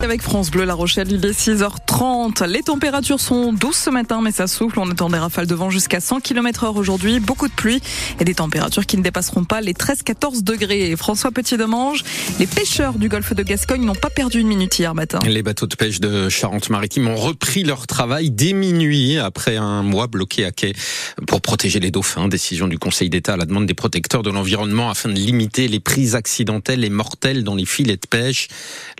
Avec France Bleu La Rochelle, il est 6h30. Les températures sont douces ce matin, mais ça souffle. On attend des rafales de vent jusqu'à 100 km heure aujourd'hui. Beaucoup de pluie et des températures qui ne dépasseront pas les 13-14 degrés. François Petit-Demange, les pêcheurs du golfe de Gascogne n'ont pas perdu une minute hier matin. Les bateaux de pêche de Charente-Maritime ont repris leur travail dès minuit après un mois bloqué à quai pour protéger les dauphins. Décision du Conseil d'État à la demande des protecteurs de l'environnement afin de limiter les prises accidentelles et mortelles dans les filets de pêche.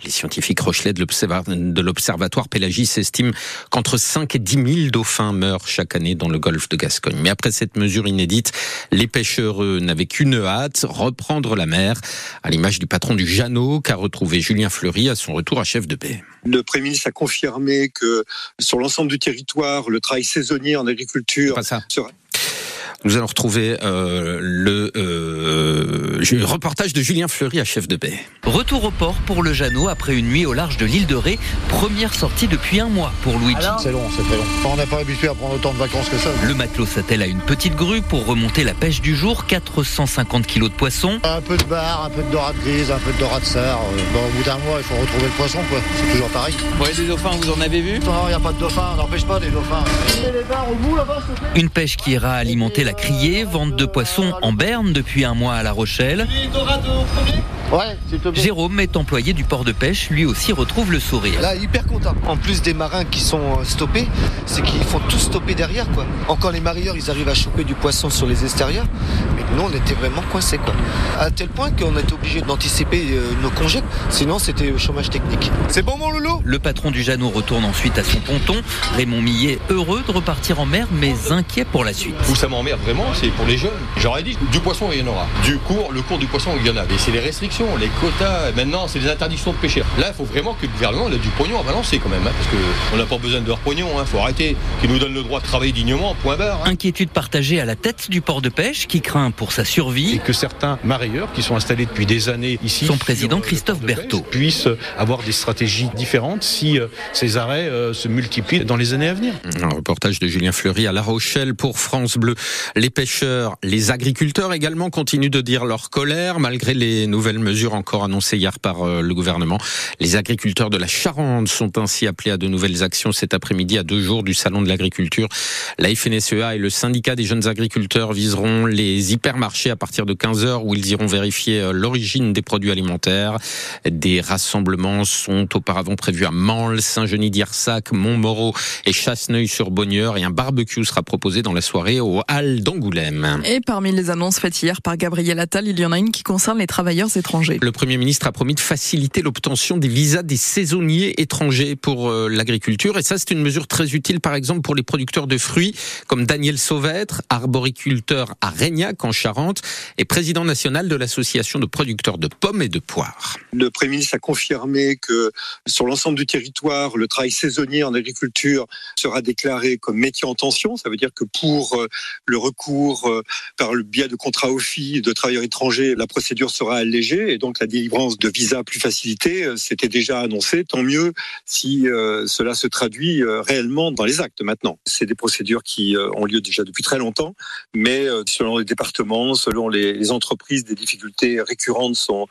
Les scientifiques De l'Observatoire Pélagis estime qu'entre 5 et 10 000 dauphins meurent chaque année dans le golfe de Gascogne. Mais après cette mesure inédite, les pêcheurs n'avaient qu'une hâte, reprendre la mer, à l'image du patron du Jeannot qu'a retrouvé Julien Fleury à son retour à chef de paix. Le Premier ministre a confirmé que sur l'ensemble du territoire, le travail saisonnier en agriculture sera nous allons retrouver euh, le euh, reportage de Julien Fleury à Chef de Baie. Retour au port pour le Jeannot après une nuit au large de l'île de Ré. Première sortie depuis un mois pour Luigi. C'est long, c'est très long. On n'est pas habitué à prendre autant de vacances que ça. Le matelot s'attelle à une petite grue pour remonter la pêche du jour. 450 kilos de poisson. Un peu de bar, un peu de dorade grise, un peu de dorade serre. Euh, bon, au bout d'un mois, il faut retrouver le poisson. quoi. C'est toujours pareil. Vous voyez des dauphins, vous en avez vu? Non, il n'y a pas de dauphins. On n'empêche pas des dauphins. Une pêche qui ira alimenter la criée, vente de poissons en berne depuis un mois à La Rochelle. Jérôme est employé du port de pêche, lui aussi retrouve le sourire. Là, hyper content. En plus des marins qui sont stoppés, c'est qu'ils font tout stopper derrière. quoi. Encore les marieurs, ils arrivent à choper du poisson sur les extérieurs, nous, on était vraiment coincés. quoi. À tel point qu'on était obligé d'anticiper euh, nos congés, sinon c'était chômage technique. C'est bon mon loulou? Le patron du Jeannot retourne ensuite à son ponton. Raymond Millet, heureux de repartir en mer, mais inquiet pour la suite. Où ça m'emmerde vraiment, c'est pour les jeunes. J'aurais dit, du poisson, il y en aura. Du cours, le cours du poisson, il y en a. Mais c'est les restrictions, les quotas. Maintenant, c'est les interdictions de pêcher. Là, il faut vraiment que le gouvernement ait du pognon à balancer quand même. Hein, parce qu'on n'a pas besoin de leur pognon. Il hein. faut arrêter. Qu'ils nous donnent le droit de travailler dignement, point barre. Hein. Inquiétude partagée à la tête du port de pêche qui craint pour sa survie. Et que certains marailleurs qui sont installés depuis des années ici. Son président euh, Christophe Berthaud. Puissent avoir des stratégies différentes si euh, ces arrêts euh, se multiplient dans les années à venir. Un reportage de Julien Fleury à La Rochelle pour France Bleu. Les pêcheurs, les agriculteurs également continuent de dire leur colère malgré les nouvelles mesures encore annoncées hier par euh, le gouvernement. Les agriculteurs de la Charente sont ainsi appelés à de nouvelles actions cet après-midi à deux jours du salon de l'agriculture. La FNSEA et le syndicat des jeunes agriculteurs viseront les hypermarchés à partir de 15 heures où ils iront vérifier euh, l'origine des produits alimentaires. Des rassemblements sont auparavant prévus à Mansle, Saint-Genis d'Irsac, Montmoreau et Chasseneuil-sur-Bonnieure et un barbecue sera proposé dans la soirée au Halles d'Angoulême. Et parmi les annonces faites hier par Gabriel Attal, il y en a une qui concerne les travailleurs étrangers. Le Premier ministre a promis de faciliter l'obtention des visas des saisonniers étrangers pour euh, l'agriculture. Et ça, c'est une mesure très utile, par exemple, pour les producteurs de fruits, comme Daniel Sauvêtre, arboriculteur à Régnac, en Charente, et président national de l'association de producteurs de pommes et de poires. Le Premier ministre a confirmé que sur l'ensemble du territoire, le travail saisonnier en agriculture sera déclaré comme métier en tension. Ça veut dire que pour euh, le recours euh, par le biais de contrats OFI de travailleurs étrangers, la procédure sera allégée et donc la délivrance de visas plus facilitée, euh, c'était déjà annoncé. Tant mieux si cela se traduit réellement dans les actes maintenant. C'est des procédures qui ont lieu déjà depuis très longtemps, mais selon les départements, selon les, entreprises, des difficultés récurrentes sont,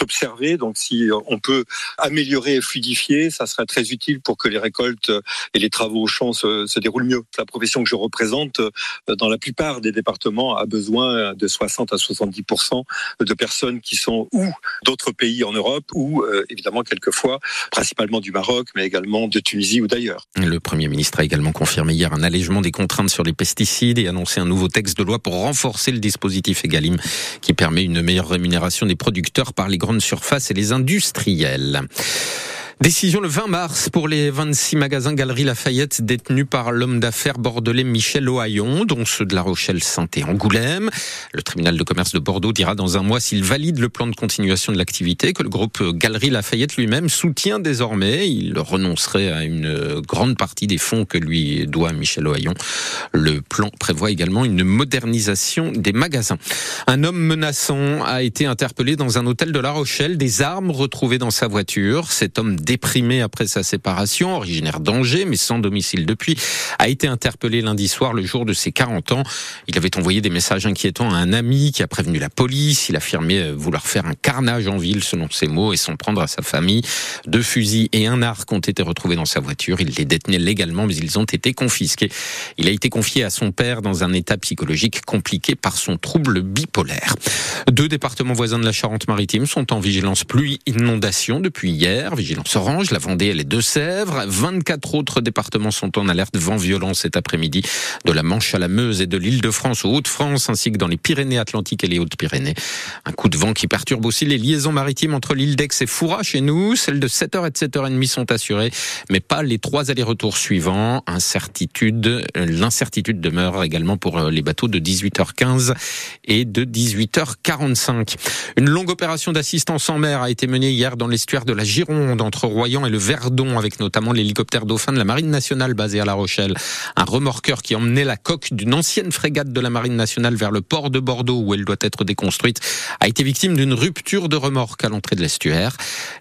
observées. Donc si on peut améliorer et fluidifier, ça serait très utile pour que les récoltes et les travaux au champ se, déroulent mieux. La profession que je représente, dans la plupart des départements, a besoin de 60 à 70% de personnes qui sont ou d'autres pays en Europe ou euh, évidemment quelquefois principalement du Maroc mais également de Tunisie ou d'ailleurs. Le Premier ministre a également confirmé hier un allègement des contraintes sur les pesticides et annoncé un nouveau texte de loi pour renforcer le dispositif Egalim qui permet une meilleure rémunération des producteurs par les grandes surfaces et les industriels. Décision le 20 mars pour les 26 magasins Galerie Lafayette détenus par l'homme d'affaires bordelais Michel Ohaillon, dont ceux de La Rochelle, Saint et Angoulême. Le tribunal de commerce de Bordeaux dira dans un mois s'il valide le plan de continuation de l'activité que le groupe Galerie Lafayette lui-même soutient désormais. Il renoncerait à une grande partie des fonds que lui doit Michel Ohaillon. Le plan prévoit également une modernisation des magasins. Un homme menaçant a été interpellé dans un hôtel de La Rochelle, des armes retrouvées dans sa voiture. Cet homme déprimé après sa séparation, originaire d'Angers, mais sans domicile depuis, a été interpellé lundi soir, le jour de ses 40 ans. Il avait envoyé des messages inquiétants à un ami qui a prévenu la police. Il affirmait euh, vouloir faire un carnage en ville, selon ses mots, et s'en prendre à sa famille. Deux fusils et un arc ont été retrouvés dans sa voiture. Il les détenait légalement, mais ils ont été confisqués. Il a été confié à son père dans un état psychologique compliqué par son trouble bipolaire. Deux départements voisins de la Charente-Maritime sont en vigilance pluie inondation depuis hier. Vigilance orange, la Vendée et les Deux-Sèvres. 24 autres départements sont en alerte vent violent cet après-midi de la Manche à la Meuse et de l'île de France aux Hauts-de-France ainsi que dans les Pyrénées-Atlantiques et les Hautes-Pyrénées. Un coup de vent qui perturbe aussi les liaisons maritimes entre l'île d'Aix et Foura chez nous. Celles de 7h et de 7h30 sont assurées, mais pas les trois allers-retours suivants. Incertitude, l'incertitude demeure également pour euh, les bateaux de 18h15 et de 18h45. Une longue opération d'assistance en mer a été menée hier dans l'estuaire de la Gironde entre Royan et le Verdon avec notamment l'hélicoptère Dauphin de la Marine nationale basé à La Rochelle. Un remorqueur qui emmenait la coque d'une ancienne frégate de la Marine nationale vers le port de Bordeaux où elle doit être déconstruite a été victime d'une rupture de remorque à l'entrée de l'estuaire.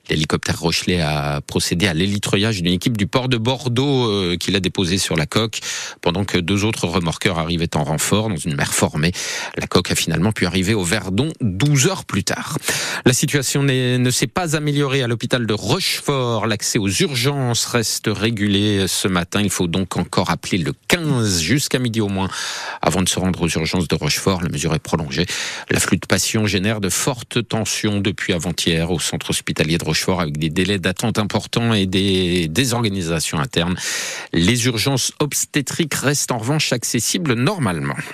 L'hélicoptère Rochelet a procédé à l'élitreillage d'une équipe du port de Bordeaux euh, qu'il a déposé sur la coque pendant que deux autres remorqueurs arrivaient en renfort dans une mer formée. La coque a finalement pu arriver au Verdon 12 heures plus tard. La situation ne s'est pas améliorée à l'hôpital de Rochefort. L'accès aux urgences reste régulé ce matin. Il faut donc encore appeler le 15 jusqu'à midi au moins avant de se rendre aux urgences de Rochefort. La mesure est prolongée. L'afflux de patients génère de fortes tensions depuis avant-hier au centre hospitalier de Rochefort avec des délais d'attente importants et des désorganisations internes. Les urgences obstétriques restent en revanche accessibles normalement.